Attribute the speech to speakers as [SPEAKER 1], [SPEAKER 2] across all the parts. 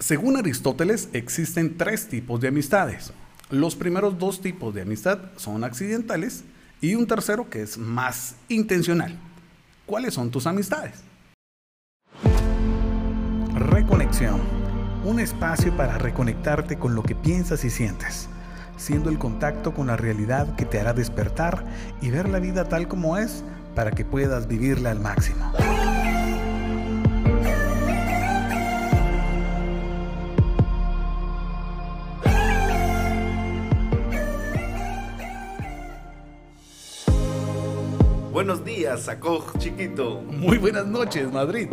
[SPEAKER 1] Según Aristóteles, existen tres tipos de amistades. Los primeros dos tipos de amistad son accidentales y un tercero que es más intencional. ¿Cuáles son tus amistades? Reconexión. Un espacio para reconectarte con lo que piensas y sientes, siendo el contacto con la realidad que te hará despertar y ver la vida tal como es para que puedas vivirla al máximo.
[SPEAKER 2] Buenos días, Sacoj chiquito.
[SPEAKER 1] Muy buenas noches, Madrid.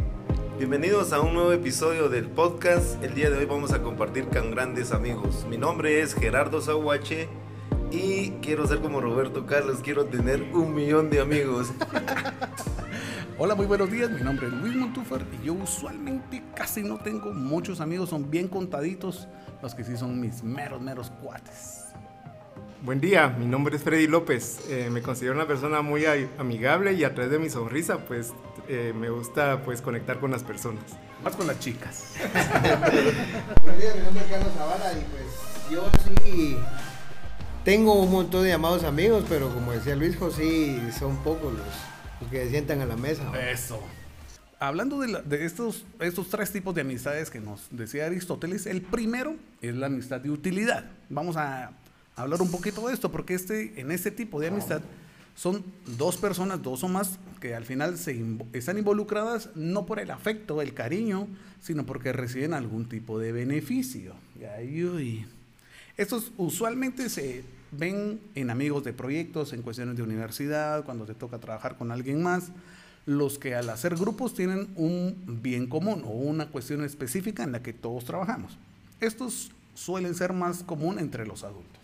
[SPEAKER 2] Bienvenidos a un nuevo episodio del podcast. El día de hoy vamos a compartir con grandes amigos. Mi nombre es Gerardo Zahuache y quiero ser como Roberto Carlos. Quiero tener un millón de amigos.
[SPEAKER 1] Hola, muy buenos días. Mi nombre es Luis Montúfar y yo usualmente casi no tengo muchos amigos. Son bien contaditos los que sí son mis meros, meros cuates.
[SPEAKER 3] Buen día, mi nombre es Freddy López. Eh, me considero una persona muy amigable y a través de mi sonrisa, pues eh, me gusta pues conectar con las personas.
[SPEAKER 1] Más con las chicas.
[SPEAKER 4] Buen día, mi nombre es Carlos Zavala y pues yo sí tengo un montón de llamados amigos, pero como decía Luis sí son pocos los, los que se sientan a la mesa.
[SPEAKER 1] Eso. Hablando de, la- de estos, estos tres tipos de amistades que nos decía Aristóteles, el primero es la amistad de utilidad. Vamos a hablar un poquito de esto, porque este, en este tipo de amistad son dos personas, dos o más, que al final se están involucradas no por el afecto, el cariño, sino porque reciben algún tipo de beneficio. Y ahí, uy. Estos usualmente se ven en amigos de proyectos, en cuestiones de universidad, cuando te toca trabajar con alguien más, los que al hacer grupos tienen un bien común o una cuestión específica en la que todos trabajamos. Estos suelen ser más común entre los adultos.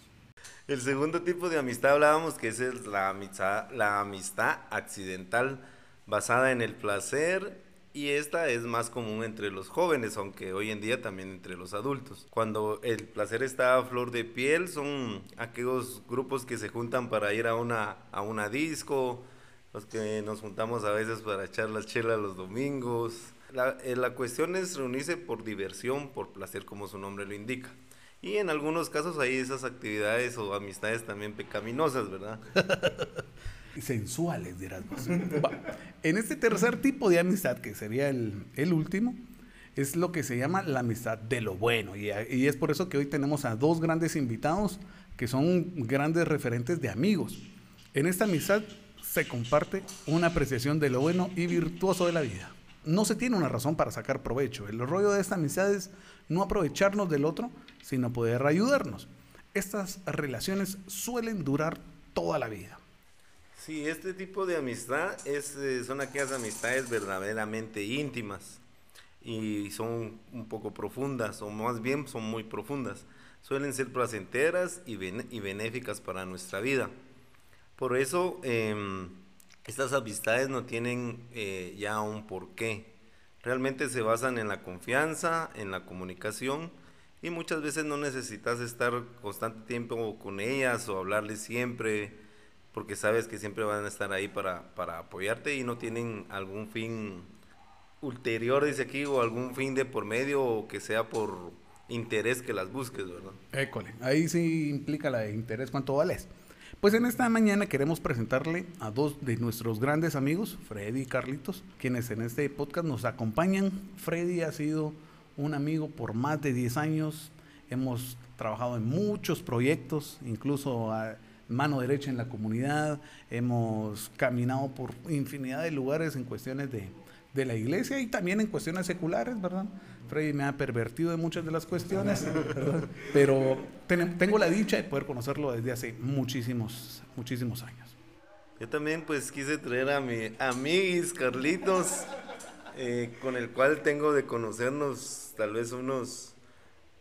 [SPEAKER 2] El segundo tipo de amistad hablábamos que es la amistad, la amistad accidental basada en el placer y esta es más común entre los jóvenes, aunque hoy en día también entre los adultos. Cuando el placer está a flor de piel son aquellos grupos que se juntan para ir a una, a una disco, los que nos juntamos a veces para echar las chelas los domingos. La, eh, la cuestión es reunirse por diversión, por placer, como su nombre lo indica. Y en algunos casos hay esas actividades o amistades también pecaminosas, ¿verdad?
[SPEAKER 1] sensuales, dirás. En este tercer tipo de amistad, que sería el, el último, es lo que se llama la amistad de lo bueno. Y es por eso que hoy tenemos a dos grandes invitados que son grandes referentes de amigos. En esta amistad se comparte una apreciación de lo bueno y virtuoso de la vida. No se tiene una razón para sacar provecho. El rollo de esta amistad es no aprovecharnos del otro, sino poder ayudarnos. Estas relaciones suelen durar toda la vida.
[SPEAKER 2] Sí, este tipo de amistad es, eh, son aquellas amistades verdaderamente íntimas y son un poco profundas, o más bien son muy profundas. Suelen ser placenteras y, bene- y benéficas para nuestra vida. Por eso, em, estas amistades no tienen eh, ya un porqué. Realmente se basan en la confianza, en la comunicación y muchas veces no necesitas estar constante tiempo con ellas o hablarles siempre porque sabes que siempre van a estar ahí para, para apoyarte y no tienen algún fin ulterior, dice aquí, o algún fin de por medio o que sea por interés que las busques, ¿verdad?
[SPEAKER 1] École, ahí sí implica la de interés cuánto vales. Pues en esta mañana queremos presentarle a dos de nuestros grandes amigos, Freddy y Carlitos, quienes en este podcast nos acompañan. Freddy ha sido un amigo por más de 10 años. Hemos trabajado en muchos proyectos, incluso mano derecha en la comunidad. Hemos caminado por infinidad de lugares en cuestiones de, de la iglesia y también en cuestiones seculares, ¿verdad? Freddy me ha pervertido de muchas de las cuestiones, ¿verdad? pero ten- tengo la dicha de poder conocerlo desde hace muchísimos, muchísimos años.
[SPEAKER 2] Yo también pues quise traer a mi amiguis Carlitos, eh, con el cual tengo de conocernos tal vez unos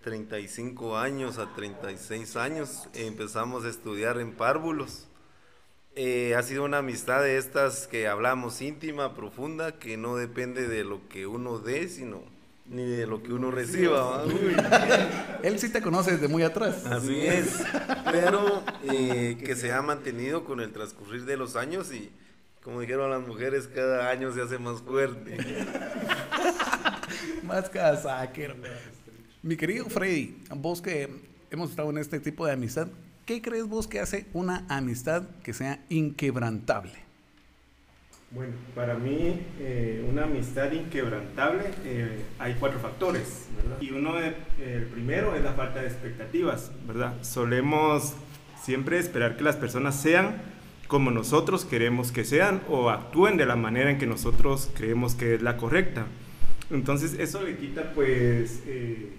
[SPEAKER 2] 35 años a 36 años. Empezamos a estudiar en párvulos. Eh, ha sido una amistad de estas que hablamos íntima, profunda, que no depende de lo que uno dé, sino ni de lo que uno reciba.
[SPEAKER 1] Él sí te conoce desde muy atrás.
[SPEAKER 2] Así es, pero eh, que se ha mantenido con el transcurrir de los años y, como dijeron las mujeres, cada año se hace más fuerte.
[SPEAKER 1] Más casaquero. Mi querido Freddy, vos que hemos estado en este tipo de amistad, ¿qué crees vos que hace una amistad que sea inquebrantable?
[SPEAKER 3] Bueno, para mí eh, una amistad inquebrantable eh, hay cuatro factores, ¿verdad? Y uno, de, el primero es la falta de expectativas, ¿verdad? Solemos siempre esperar que las personas sean como nosotros queremos que sean o actúen de la manera en que nosotros creemos que es la correcta. Entonces eso le quita pues... Eh,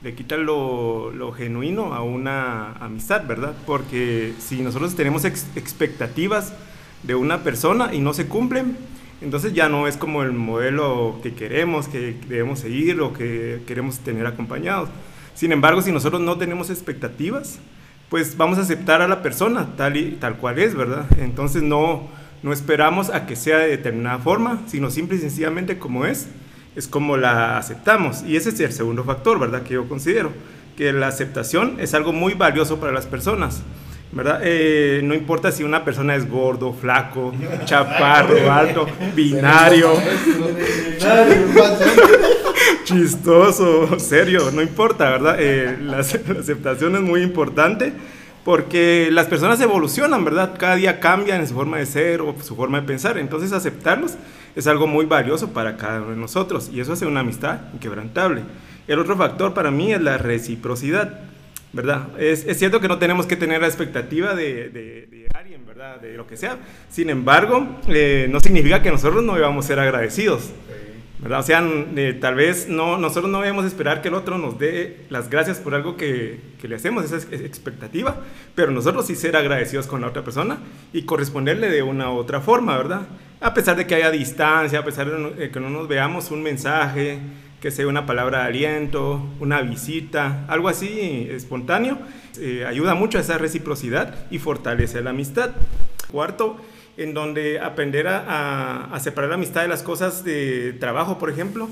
[SPEAKER 3] le quita lo, lo, genuino a una amistad, ¿verdad? Porque si nosotros tenemos expectativas de una persona y no se cumplen, entonces ya no es como el modelo que queremos, que debemos seguir o que queremos tener acompañados. Sin embargo, si nosotros no tenemos expectativas, pues vamos a aceptar a la persona tal, y, tal cual es, ¿verdad? Entonces no, no esperamos a que sea de determinada forma, sino simple y sencillamente como es es como la aceptamos. Y ese es el segundo factor, ¿verdad? Que yo considero, que la aceptación es algo muy valioso para las personas. ¿Verdad? Eh, no importa si una persona es gordo, flaco, chaparro, alto, binario, chistoso, serio, no importa, ¿verdad? Eh, la, aceptación es muy importante porque las personas evolucionan, ¿verdad? Cada día cambian en su forma de ser o su forma de pensar, entonces aceptarlos es algo muy valioso para cada uno de nosotros y eso hace una amistad inquebrantable. El otro factor para mí es la reciprocidad, Es, cierto que no tenemos que tener la expectativa de, de, alguien, ¿verdad? De lo que sea. Sin embargo, eh, no significa que nosotros no debamos ser agradecidos. ¿verdad? O sea, eh, tal vez no, nosotros no debemos esperar que el otro nos dé las gracias por algo que, que, le hacemos, esa es expectativa, pero nosotros sí ser agradecidos con la otra persona y corresponderle de una u otra forma, ¿verdad? a pesar de que haya distancia, a pesar de que no nos veamos, un mensaje, que sea una palabra de aliento, una visita, algo así espontáneo, eh, ayuda mucho a esa reciprocidad y fortalece la amistad. Cuarto, en donde aprender a, a separar la amistad de las cosas de trabajo, por ejemplo,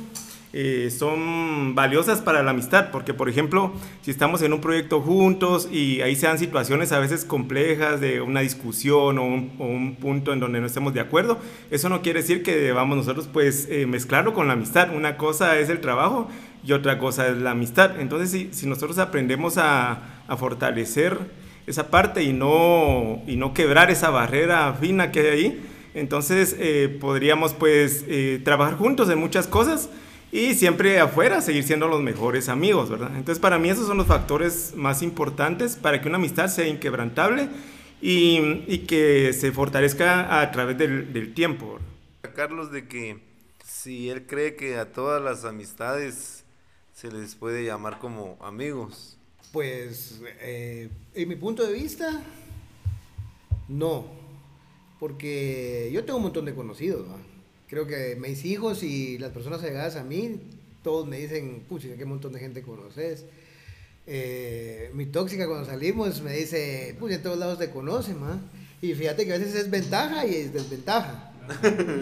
[SPEAKER 3] eh, son valiosas para la amistad, porque por ejemplo, si estamos en un proyecto juntos y ahí se dan situaciones a veces complejas de una discusión o un, punto en donde no estemos de acuerdo, eso no quiere decir que debamos nosotros pues eh, mezclarlo con la amistad. Una cosa es el trabajo y otra cosa es la amistad. Entonces, si, si nosotros aprendemos a, a, fortalecer esa parte y no, y no quebrar esa barrera fina que hay ahí, entonces eh, podríamos pues trabajar juntos en muchas cosas y siempre afuera seguir siendo los mejores amigos, ¿verdad? Entonces para mí esos son los factores más importantes para que una amistad sea inquebrantable y, y que se fortalezca a través del, del tiempo.
[SPEAKER 2] Carlos, de que si él cree que a todas las amistades se les puede llamar como amigos.
[SPEAKER 4] Pues eh, en mi punto de vista, no, porque yo tengo un montón de conocidos, ¿no? Creo que mis hijos y las personas allegadas a mí, todos me dicen, pucha, qué montón de gente conoces. Eh, mi tóxica cuando salimos me dice, pucha, en todos lados te conocen, ¿ma? Y fíjate que a veces es ventaja y es desventaja,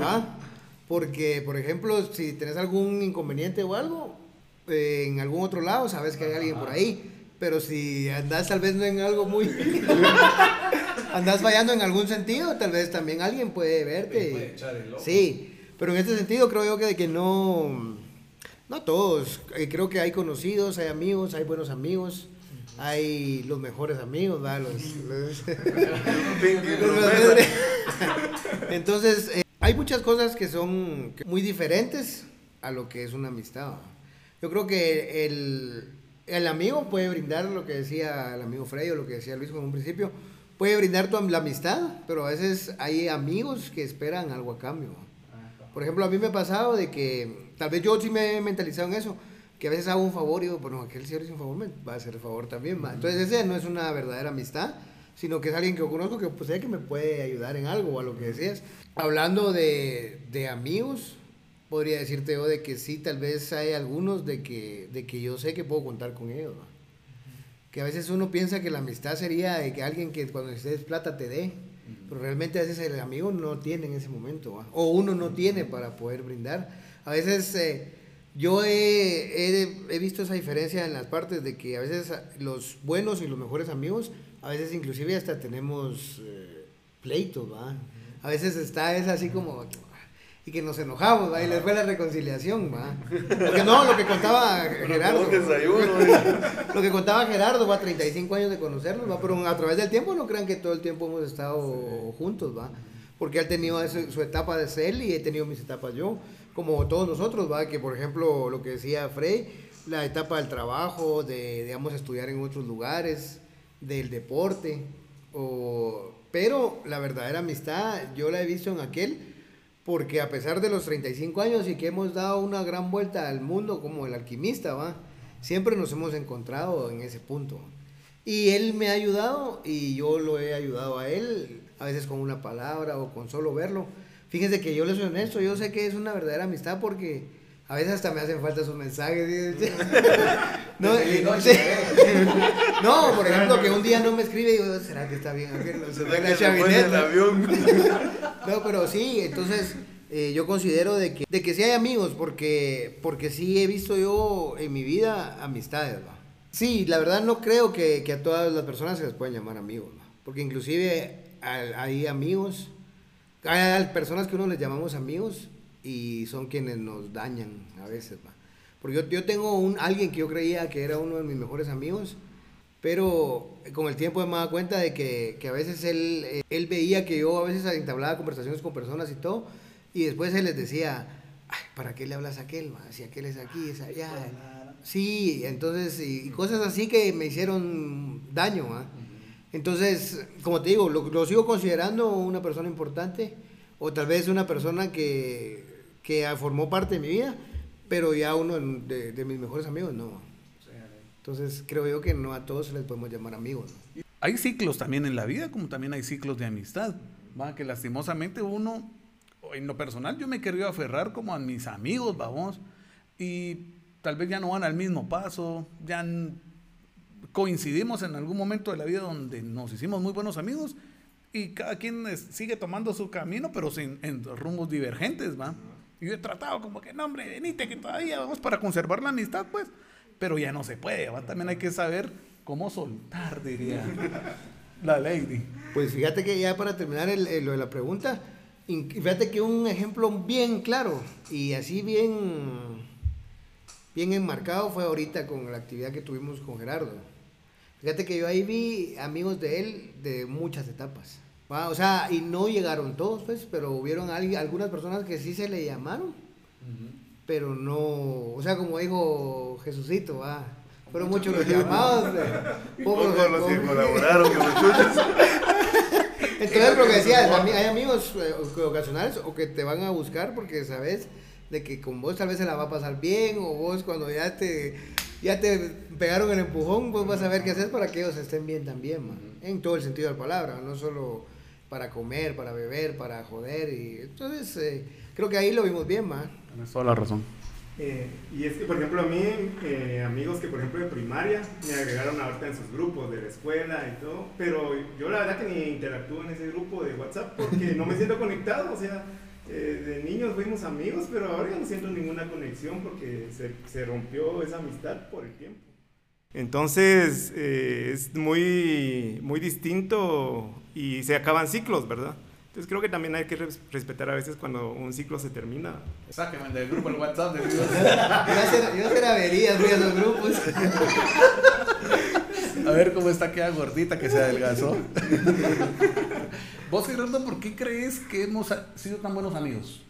[SPEAKER 4] ¿va? Porque, por ejemplo, si tenés algún inconveniente o algo, eh, en algún otro lado sabes que hay alguien por ahí. Pero si andas tal vez no en algo muy... andas fallando en algún sentido, tal vez también alguien puede verte. Sí, pero en este sentido creo yo que, que no, no todos, eh, creo que hay conocidos, hay amigos, hay buenos amigos, hay los mejores amigos, ¿verdad? Los, Entonces, eh, hay muchas cosas que son muy diferentes a lo que es una amistad. Yo creo que el, el amigo puede brindar lo que decía el amigo Frey o lo que decía Luis en un principio, puede brindar tu, la amistad, pero a veces hay amigos que esperan algo a cambio. Por ejemplo, a mí me ha pasado de que, tal vez yo sí me he mentalizado en eso, que a veces hago un favor y digo, bueno, aquel señor hizo un favor, me va a hacer el favor también. Entonces ese no es una verdadera amistad, sino que es alguien que yo conozco que pues sé que me puede ayudar en algo o a lo que decías. Hablando de, de amigos, podría decirte yo de que sí, tal vez hay algunos de que, de que yo sé que puedo contar con ellos. Que a veces uno piensa que la amistad sería de que alguien que cuando necesites plata te dé pero realmente a veces el amigo no tiene en ese momento, o uno no tiene para poder brindar. A veces eh, yo he, he, visto esa diferencia en las partes de que a veces los buenos y los mejores amigos, a veces inclusive hasta tenemos eh, pleitos, ¿va? A veces está, es así como, y que nos enojamos, ¿va? y les fue la reconciliación, ¿va? Porque no, lo que contaba Gerardo. lo que contaba Gerardo, va, 35 años de conocernos, va, pero a través del tiempo no crean que todo el tiempo hemos estado juntos, va. Porque él ha tenido su etapa de ser y he tenido mis etapas yo, como todos nosotros, va, que por ejemplo lo que decía Frey, la etapa del trabajo, de, digamos, estudiar en otros lugares, del deporte, o, pero la verdadera amistad yo la he visto en aquel porque a pesar de los 35 años y que hemos dado una gran vuelta al mundo como el alquimista, ¿va? Siempre nos hemos encontrado en ese punto. Y él me ha ayudado y yo lo he ayudado a él, a veces con una palabra o con solo verlo. Fíjense que yo le soy honesto, yo sé que es una verdadera amistad porque a veces hasta me hacen falta sus mensajes. no, no, por ejemplo, que un día no me escribe y digo, ¿será que está bien? Se fue el avión. no, pero sí, entonces eh, yo considero de que, de que sí hay amigos, porque, porque sí he visto yo en mi vida amistades, ¿va? Sí, la verdad no creo que, que, a todas las personas se les pueden llamar amigos, porque inclusive hay amigos, hay personas que uno les llamamos amigos y son quienes nos dañan a veces, ¿va? Porque yo, yo tengo un, alguien que yo creía que era uno de mis mejores amigos, pero con el tiempo me dado cuenta de que, que a veces él, eh, él veía que yo a veces entablaba conversaciones con personas y todo, y después él les decía, Ay, ¿para qué le hablas a aquel? Ma? Si aquel es aquí, es allá. Sí, entonces, y, cosas así que me hicieron daño. Entonces, como te digo, lo, sigo considerando una persona importante, o tal vez una persona que, que formó parte de mi vida, pero ya uno de, de mis mejores amigos no. Entonces creo yo que no a todos les podemos llamar amigos.
[SPEAKER 1] Hay ciclos también en la vida, como también hay ciclos de amistad. ¿va? Que lastimosamente uno, en lo personal, yo me querido aferrar como a mis amigos, vamos, y tal vez ya no van al mismo paso, ya coincidimos en algún momento de la vida donde nos hicimos muy buenos amigos y cada quien sigue tomando su camino, pero sin, en rumbos divergentes, ¿va? Y yo he tratado como que, no, hombre, venite, que todavía vamos para conservar la amistad, pues pero ya no se puede. También hay que saber cómo soltar, diría la lady.
[SPEAKER 4] Pues fíjate que ya para terminar lo de la pregunta, fíjate que un ejemplo bien claro y así bien, bien enmarcado fue ahorita con la actividad que tuvimos con Gerardo. Fíjate que yo ahí vi amigos de él de muchas etapas. O sea, y no llegaron todos, pues, pero hubieron algunas personas que sí se le llamaron pero no, o sea, como dijo Jesucito, ah, fueron muchos los llamados,
[SPEAKER 2] pocos los que colaboraron
[SPEAKER 4] Entonces, lo que decía, hay amigos eh, ocasionales o que te van a buscar porque sabes de que con vos tal vez se la va a pasar bien o vos cuando ya te ya te pegaron el empujón, vos vas a ver qué hacer para que ellos estén bien también, man. en todo el sentido de la palabra, no solo para comer, para beber, para joder y entonces eh, creo que ahí lo vimos bien, man.
[SPEAKER 1] Tienes toda la razón.
[SPEAKER 3] Eh, y es que, por ejemplo, a mí, eh, amigos que, por ejemplo, de primaria, me agregaron ahorita en sus grupos de la escuela y todo, pero yo la verdad que ni interactúo en ese grupo de WhatsApp porque no me siento conectado, o sea, eh, de niños fuimos amigos, pero ahora ya no siento ninguna conexión porque se, se rompió esa amistad por el tiempo. Entonces, es muy, muy distinto y se acaban ciclos, ¿verdad? Entonces creo que también hay que respetar a veces cuando un ciclo se termina.
[SPEAKER 1] Sáquenme del grupo el WhatsApp. De
[SPEAKER 4] yo hacer averías, voy a los grupos.
[SPEAKER 1] A ver cómo está queda gordita que se adelgazó. Vos, Gerardo, ¿por qué crees que hemos sido tan buenos amigos?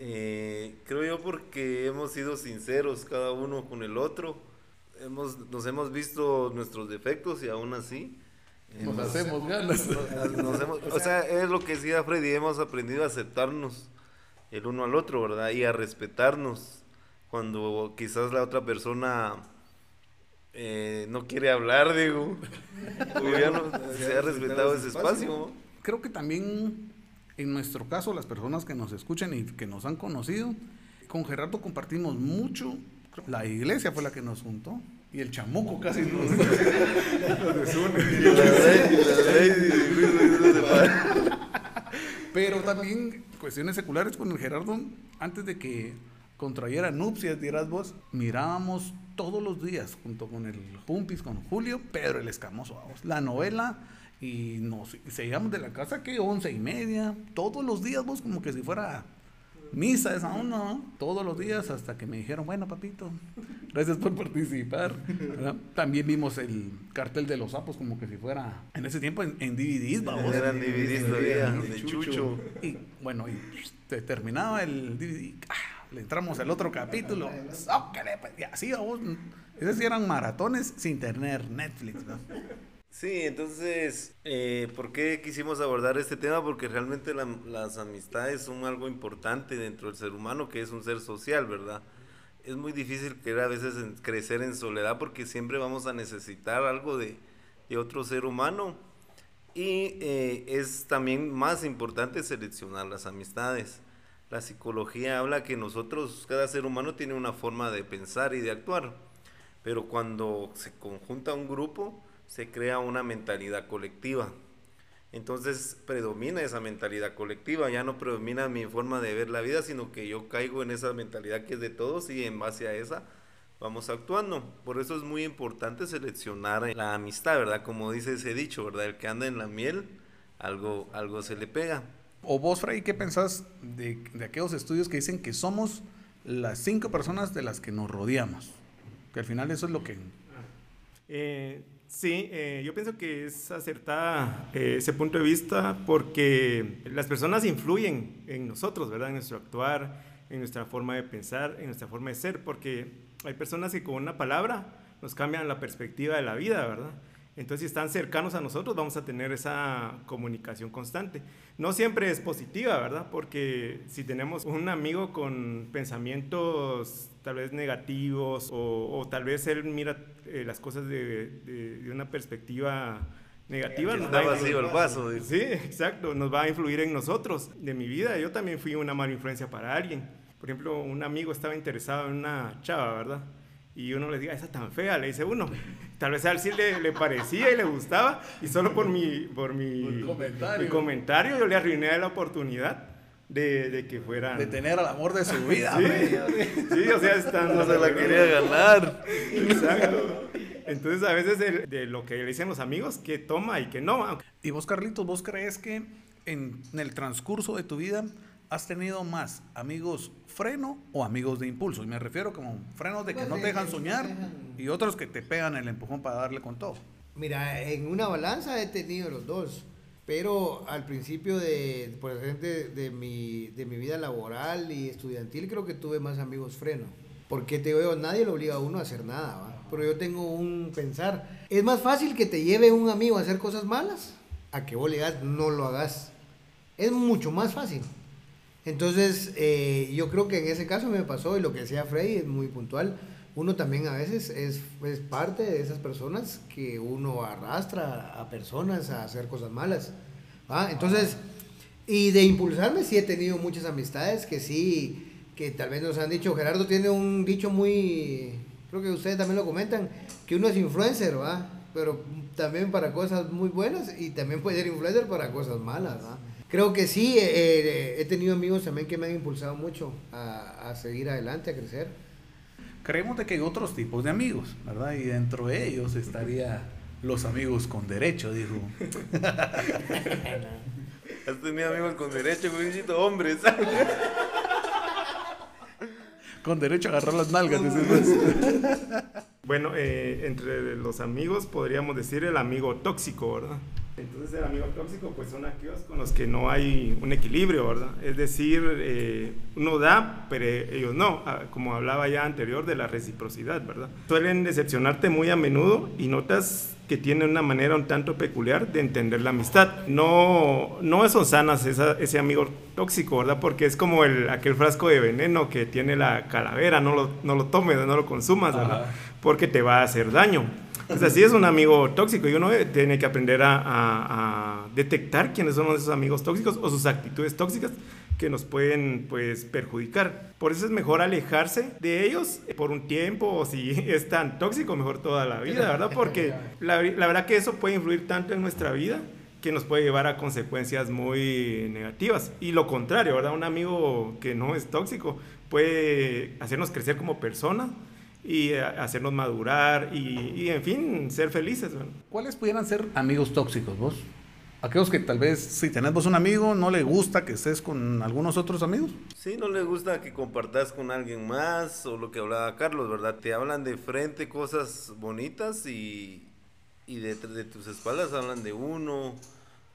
[SPEAKER 2] Eh, creo yo porque hemos sido sinceros cada uno con el otro. Hemos, nos hemos visto nuestros defectos y aún así
[SPEAKER 1] nos, hacemos ganas.
[SPEAKER 2] o sea, es lo que decía Freddy, hemos aprendido a aceptarnos el uno al otro, ¿verdad? Y a respetarnos cuando quizás la otra persona eh, no quiere hablar, digo. ya no, se ha respetado ese espacio.
[SPEAKER 1] Creo que también, en nuestro caso, las personas que nos escuchan y que nos han conocido, con Gerardo compartimos mucho. La iglesia fue la que nos juntó y el chamuco casi nos, Pero también cuestiones seculares con el Gerardo, antes de que contrayera nupcias, dirás vos, mirábamos todos los días junto con el Pumpis, con Julio, Pedro el Escamoso, la novela Y nos seguíamos de la casa que once y media, todos los días, vos como que si fuera misa esa onda, ¿no? todos los días hasta que me dijeron, bueno, papito, gracias por participar. ¿verdad? También vimos el cartel de los sapos como que si fuera en ese tiempo en, en DVDs, vamos.
[SPEAKER 2] Eran DVDs todavía, de Chucho.
[SPEAKER 1] Y bueno, y se terminaba el DVD, ah, le entramos al otro capítulo, pues, y así vamos. Esos eran maratones sin tener Netflix, ¿no?
[SPEAKER 2] Sí, entonces, eh, ¿por qué quisimos abordar este tema? Porque realmente la- las amistades son algo importante dentro del ser humano, que es un ser social, ¿verdad? Es muy difícil querer a veces en- crecer en soledad porque siempre vamos a necesitar algo de, de otro ser humano. Y eh, es también más importante seleccionar las amistades. La psicología habla que nosotros, cada ser humano tiene una forma de pensar y de actuar, pero cuando se conjunta un grupo, se crea una mentalidad colectiva. Entonces predomina esa mentalidad colectiva, ya no predomina mi forma de ver la vida, sino que yo caigo en esa mentalidad que es de todos y en base a esa vamos actuando. Por eso es muy importante seleccionar la amistad, ¿verdad? Como dice ese dicho, ¿verdad? El que anda en la miel, algo, algo se le pega.
[SPEAKER 1] O vos, Freddy, ¿qué pensás de, de aquellos estudios que dicen que somos las cinco personas de las que nos rodeamos? Que al final eso es lo que...
[SPEAKER 3] Eh, sí, eh, yo pienso que es acertada eh, ese punto de vista porque las personas influyen en nosotros, ¿verdad? En nuestro actuar, en nuestra forma de pensar, en nuestra forma de ser, porque hay personas que con una palabra nos cambian la perspectiva de la vida, ¿verdad? Entonces, si están cercanos a nosotros, vamos a tener esa comunicación constante. No siempre es positiva, ¿verdad? Porque si tenemos un amigo con pensamientos tal vez negativos o, o tal vez él mira eh, las cosas de, de- de una perspectiva negativa, nos
[SPEAKER 2] está
[SPEAKER 3] va
[SPEAKER 2] vacío el vaso, dice.
[SPEAKER 3] Sí, exacto, nos va a influir en nosotros. De mi vida, yo también fui una mala influencia para alguien. Por ejemplo, un amigo estaba interesado en una chava, ¿verdad? Y uno le diga, esa tan fea, le dice uno. Tal vez a él sí le, le parecía y le gustaba, y solo por mi, por mi,
[SPEAKER 1] comentario.
[SPEAKER 3] mi comentario yo le arruiné la oportunidad de, de que fueran...
[SPEAKER 1] De tener al amor de su vida.
[SPEAKER 3] Sí, sí, o sea, están...
[SPEAKER 2] No se la quería ganar.
[SPEAKER 3] Exacto. Entonces, a veces de, de lo que le dicen los amigos, que toma y que no.
[SPEAKER 1] Y vos, Carlitos, ¿vos crees que en, en el transcurso de tu vida has tenido más amigos freno o amigos de impulso? Y me refiero como frenos de que
[SPEAKER 4] Pues
[SPEAKER 1] no
[SPEAKER 4] de
[SPEAKER 1] te dejan
[SPEAKER 4] no
[SPEAKER 1] soñar
[SPEAKER 4] dejan-
[SPEAKER 1] y otros que te pegan el empujón para darle con todo.
[SPEAKER 4] Mira, en una balanza he tenido los dos, pero al principio de, por ejemplo, de, de mi, de mi vida laboral y estudiantil creo que tuve más amigos freno. Porque te veo, nadie lo obliga a uno a hacer nada, ¿va? pero yo tengo un pensar. Es más fácil que te lleve un amigo a hacer cosas malas a que vos le no lo hagas. Es mucho más fácil. Entonces, eh, yo creo que en ese caso me pasó, y lo que decía Freddy es muy puntual, uno también a veces es, es parte de esas personas que uno arrastra a personas a hacer cosas malas. Entonces, y de impulsarme sí he tenido muchas amistades que sí, que tal vez nos han dicho, Gerardo tiene un dicho muy, creo que ustedes también lo comentan, que uno es influencer, ¿va? Pero también para cosas muy buenas y también puede ser influencer para cosas malas, ¿va? Creo que sí, eh, eh, he tenido amigos también que me han impulsado mucho a, a seguir adelante, a crecer.
[SPEAKER 1] Creemos de que hay otros tipos de amigos, ¿verdad? Y dentro de ellos estaría los amigos con derecho, dijo.
[SPEAKER 2] Has tenido amigos con derecho, güeycito, hombres.
[SPEAKER 1] Con derecho a agarrar las nalgas.
[SPEAKER 3] Bueno, eh, entre los amigos podríamos decir el amigo tóxico, ¿verdad? Entonces el amigo tóxico pues son aquellos con los que no hay un equilibrio, ¿verdad? Es decir, eh, uno da, pero ellos no, Ah, como hablaba ya anterior de la reciprocidad, ¿verdad? Suelen decepcionarte muy a menudo y notas que tienen una manera un tanto peculiar de entender la amistad. No, no son sanas esa- ese amigo tóxico, ¿verdad? Porque es como el, aquel frasco de veneno que tiene la calavera, no lo, no lo tomes, no lo consumas, ¿verdad? Porque te va a hacer daño. Pues así es un amigo tóxico y uno tiene que aprender a, a- a detectar quiénes son esos amigos tóxicos o sus actitudes tóxicas que nos pueden pues perjudicar. Por eso es mejor alejarse de ellos por un tiempo o si es tan tóxico mejor toda la vida, ¿verdad? Porque la, la verdad que eso puede influir tanto en nuestra vida que nos puede llevar a consecuencias muy negativas. Y lo contrario, ¿verdad? Un amigo que no es tóxico puede hacernos crecer como persona y eh, hacernos madurar y, y, en fin, ser felices. ¿verdad?
[SPEAKER 1] ¿Cuáles pudieran ser amigos tóxicos vos? Aquellos que tal vez, si tenés vos un amigo, no le gusta que estés con algunos otros amigos.
[SPEAKER 2] Sí, no le gusta que compartas con alguien más, o lo que hablaba Carlos, ¿verdad? Te hablan de frente cosas bonitas y, y de, de tus espaldas hablan de uno,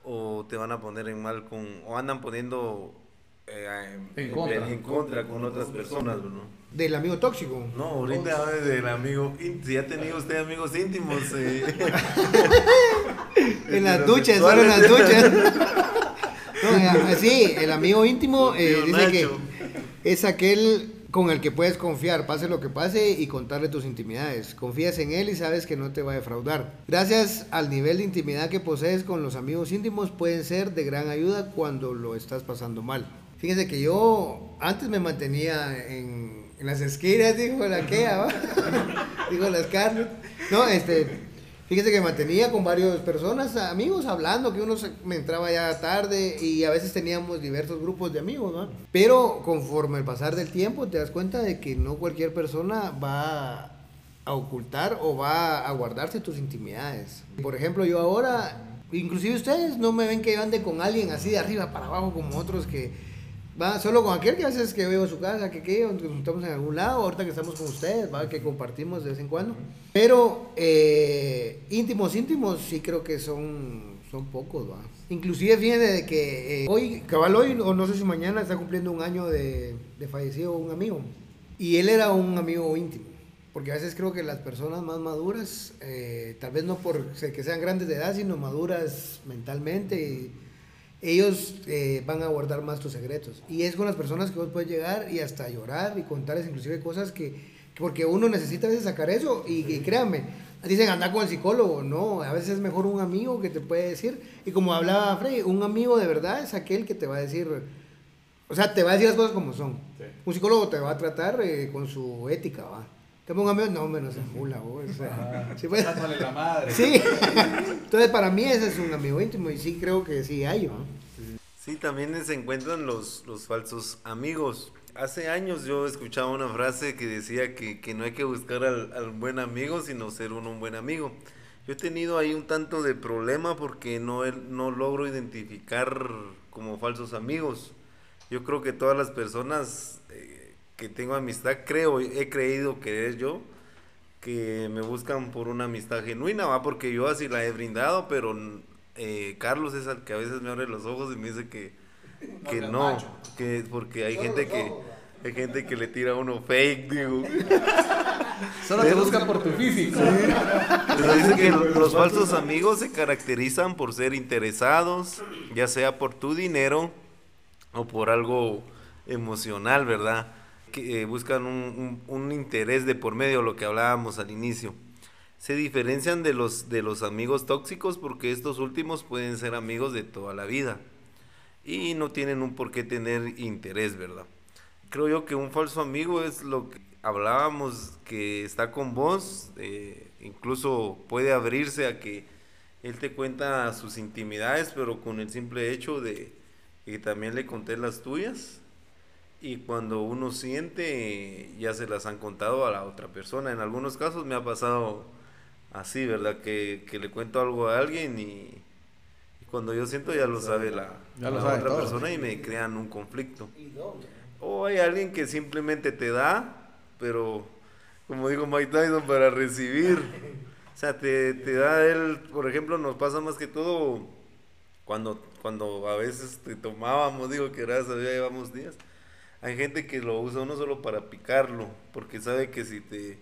[SPEAKER 2] o te van a poner en mal con, o andan poniendo eh,
[SPEAKER 1] En contra.
[SPEAKER 2] en contra con otras personas, ¿no?
[SPEAKER 4] Del amigo tóxico.
[SPEAKER 2] No, ahorita habla del amigo, si ya tenía usted amigos íntimos, eh,
[SPEAKER 4] En las duchas, solo en las duchas. No, sí, el amigo íntimo eh, dice que es aquel con el que puedes confiar, pase lo que pase y contarle tus intimidades. Confías en él y sabes que no te va a defraudar. Gracias al nivel de intimidad que posees con los amigos íntimos, pueden ser de gran ayuda cuando lo estás pasando mal. Fíjense que yo antes me mantenía en, en las esquinas, dijo la ¿va? dijo las Carlos. No, este, Fíjese que mantenía con varias personas, amigos, hablando, que uno se- me entraba ya tarde y a veces teníamos diversos grupos de amigos, ¿no? Pero conforme el pasar del tiempo te das cuenta de que no cualquier persona va a ocultar o va a guardarse tus intimidades. Por ejemplo, yo ahora, inclusive ustedes no me ven que yo ande con alguien así de arriba para abajo como otros que Va solo con aquel que a veces que veo su casa, que, que nos juntamos en algún lado, ahorita que estamos con ustedes, ¿va? que compartimos de vez en cuando. Pero eh, íntimos, íntimos, sí creo que son, son pocos. ¿va? Inclusive fíjense de que eh, hoy, cabal hoy, o no sé si mañana, está cumpliendo un año de, de fallecido un amigo. Y él era un amigo íntimo. Porque a veces creo que las personas más maduras, eh, tal vez no por que sean grandes de edad, sino maduras mentalmente, y ellos eh, van a guardar más tus secretos. Y es con las personas que vos puedes llegar y hasta llorar y contarles inclusive cosas que, que porque uno necesita a veces sacar eso. Y, y créanme, dicen anda con el psicólogo. No, a veces es mejor un amigo que te puede decir. Y como hablaba Frey, un amigo de verdad es aquel que te va a decir, o sea, te va a decir las cosas como son. Un psicólogo te va a tratar eh, con su ética, va. Te pongo amigo, no, menos se mula, vos. O sea, pues-
[SPEAKER 1] Dándole la madre.
[SPEAKER 4] Sí. Entonces, para mí ese es un amigo íntimo y sí creo que sí hay, ¿no?
[SPEAKER 2] Sí, también se encuentran los, los falsos amigos. Hace años yo escuchaba una frase que decía que, que no hay que buscar al, al buen amigo, sino ser uno un buen amigo. Yo he tenido ahí un tanto de problema porque no, no logro identificar como falsos amigos. Yo creo que todas las personas que tengo amistad, creo, he creído querer yo, que me buscan por una amistad genuina, va, porque yo así la he brindado, pero eh, Carlos es el que a veces me abre los ojos y me dice que, que no, que porque hay gente que hay gente que le tira a uno fake, digo.
[SPEAKER 1] Solo te buscan por tu físico.
[SPEAKER 2] Pero dice que los falsos amigos se caracterizan por ser interesados, ya sea por tu dinero o por algo emocional, ¿verdad? Que eh, buscan un, un- interés de por medio, lo que hablábamos al inicio. Se diferencian de los, de los amigos tóxicos porque estos últimos pueden ser amigos de toda la vida y no tienen un por qué tener interés, ¿verdad? Creo yo que un falso amigo es lo que hablábamos, que está con vos, eh, incluso puede abrirse a que él te cuenta sus intimidades, pero con el simple hecho de que también le conté las tuyas. Y cuando uno siente, ya se las han contado a la otra persona. En algunos casos me ha pasado así, ¿verdad? Que, que le cuento algo a alguien y, y cuando yo siento ya lo sabe la,
[SPEAKER 1] Ya lo
[SPEAKER 2] la
[SPEAKER 1] sabe
[SPEAKER 2] otra
[SPEAKER 1] todo.
[SPEAKER 2] persona y me crean un conflicto. O hay alguien que simplemente te da, pero como dijo Mike Tyson, para recibir. O sea, te, te da él, por ejemplo, nos pasa más que todo cuando, cuando a veces te tomábamos, digo que gracias ya llevamos días. Hay gente que lo usa no solo para picarlo, porque sabe que si te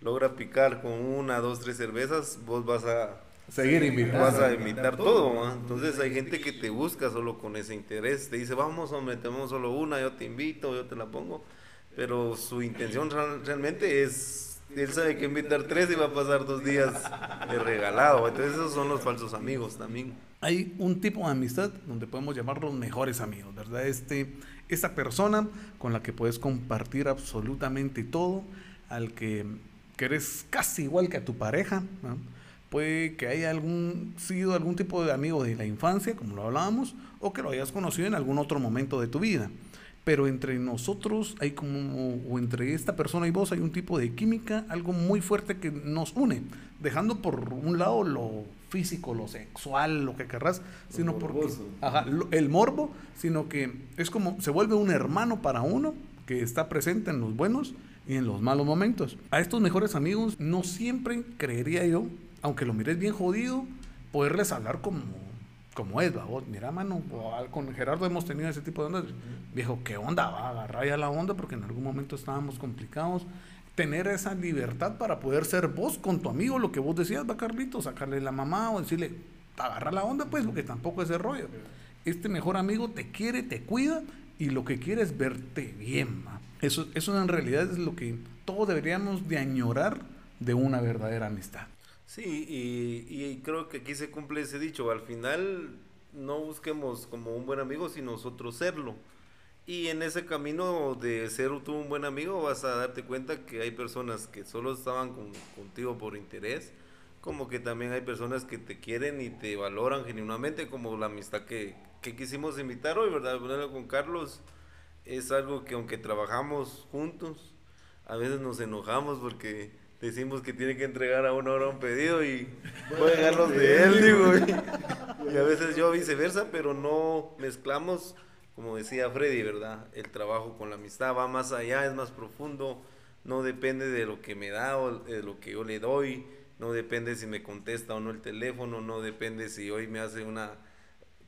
[SPEAKER 2] logra picar con una, dos, tres cervezas, vos vas a,
[SPEAKER 1] Seguir invitando.
[SPEAKER 2] vas a imitar todo, ¿va? Entonces hay gente que te busca solo con ese interés, te dice, vamos, hombre, tenemos solo una, yo te invito, yo te la pongo, pero su intención real- realmente es, él sabe que invitar tres y va a pasar dos días de regalado, entonces esos son los falsos amigos también.
[SPEAKER 1] Hay un tipo de amistad donde podemos llamarlos mejores amigos, ¿verdad? Este, esa persona con la que puedes compartir absolutamente todo, al que, eres casi igual que a tu pareja. Puede que haya algún, sido algún tipo de amigo de la infancia, como lo hablábamos, o que lo hayas conocido en algún otro momento de tu vida. Pero entre nosotros hay como, o entre esta persona y vos hay un tipo de química, algo muy fuerte que nos une, dejando por un lado lo físico, lo sexual, lo que querrás, sino porque ajá, el morbo, sino que es como se vuelve un hermano para uno que está presente en los buenos y en los malos momentos. A estos mejores amigos no siempre creería yo, aunque lo mires bien jodido, poderles hablar como como es, vos, mira, mano, con Gerardo hemos tenido ese tipo de ondas. Viejo, ¿qué onda? Va, agarrar ya la onda porque en algún momento estábamos complicados. Tener esa libertad para poder ser vos con tu amigo, lo que vos decías, va, Carlito, sacarle la mamá o decirle, agarra la onda, pues, porque tampoco es el rollo. Este mejor amigo te quiere, te cuida y lo que quiere es verte bien, va. Eso, eso en realidad es lo que todos deberíamos de añorar de una verdadera amistad.
[SPEAKER 2] Sí, y, creo que aquí se cumple ese dicho, al final no busquemos como un buen amigo, sino nosotros serlo. Y en ese camino de ser tú un buen amigo vas a darte cuenta que hay personas que solo estaban contigo por interés, como que también hay personas que te quieren y te valoran genuinamente, como la amistad que, que quisimos invitar hoy, ¿verdad? con Carlos es algo que aunque trabajamos juntos, a veces nos enojamos porque decimos que tiene que entregar a una hora un pedido y voy a los de él, digo. Y, a veces yo viceversa, pero no mezclamos, como decía Freddy, ¿verdad? El trabajo con la amistad va más allá, es más profundo, no depende de lo que me da o de lo que yo le doy, no depende si me contesta o no el teléfono, no depende si hoy me hace una,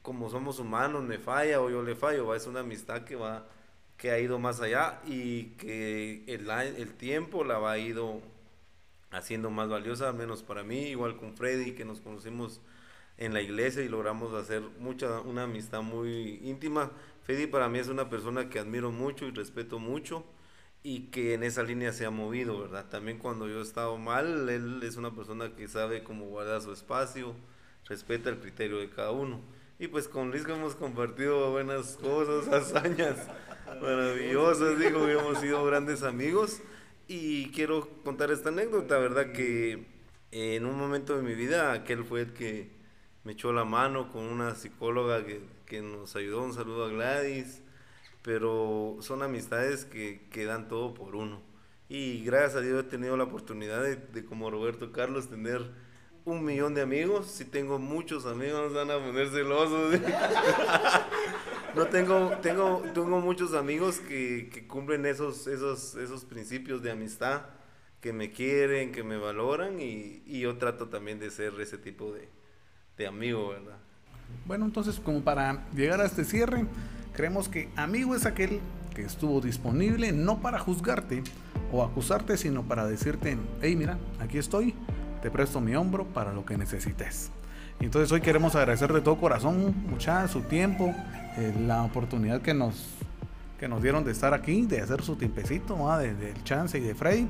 [SPEAKER 2] como somos humanos, me falla o yo le fallo, va, es una amistad que va que ha ido más allá y que el, el tiempo la va a ido haciendo más valiosa, menos para mí, igual con Freddy, que nos conocimos en la iglesia y logramos hacer mucha, una amistad muy íntima. Freddy para mí es una persona que admiro mucho y respeto mucho y que en esa línea se ha movido, ¿verdad? También cuando yo he estado mal, él es una persona que sabe cómo guardar su espacio, respeta el criterio de cada uno. Y pues con Luis hemos compartido buenas cosas, hazañas maravillosas, digo, hemos sido grandes amigos. Y quiero contar esta anécdota, ¿verdad? Que en un momento de mi vida, aquel fue el que me echó la mano con una psicóloga que, que nos ayudó. Un saludo a Gladys. Pero son amistades que, que, dan todo por uno. Y gracias a Dios he tenido la oportunidad de, de como Roberto Carlos, tener un millón de amigos. Si tengo muchos amigos, van a poner celosos. no tengo, tengo, tengo muchos amigos que, que, cumplen esos, esos, esos principios de amistad, que me quieren, que me valoran y, y yo trato también de ser ese tipo de, de amigo, ¿verdad?
[SPEAKER 1] Bueno, entonces como para llegar a este cierre, creemos que amigo es aquel que estuvo disponible no para juzgarte o acusarte, sino para decirte, hey mira, aquí estoy, te presto mi hombro para lo que necesites. Entonces hoy queremos agradecer de todo corazón, mucha su tiempo, eh, la oportunidad que nos, que nos dieron de estar aquí, de hacer su tiempecito, del de chance y de Freddy.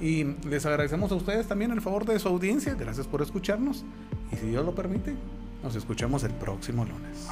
[SPEAKER 1] Y les agradecemos a ustedes también el favor de su audiencia. Gracias por escucharnos. Y si Dios lo permite, nos escuchamos el próximo lunes.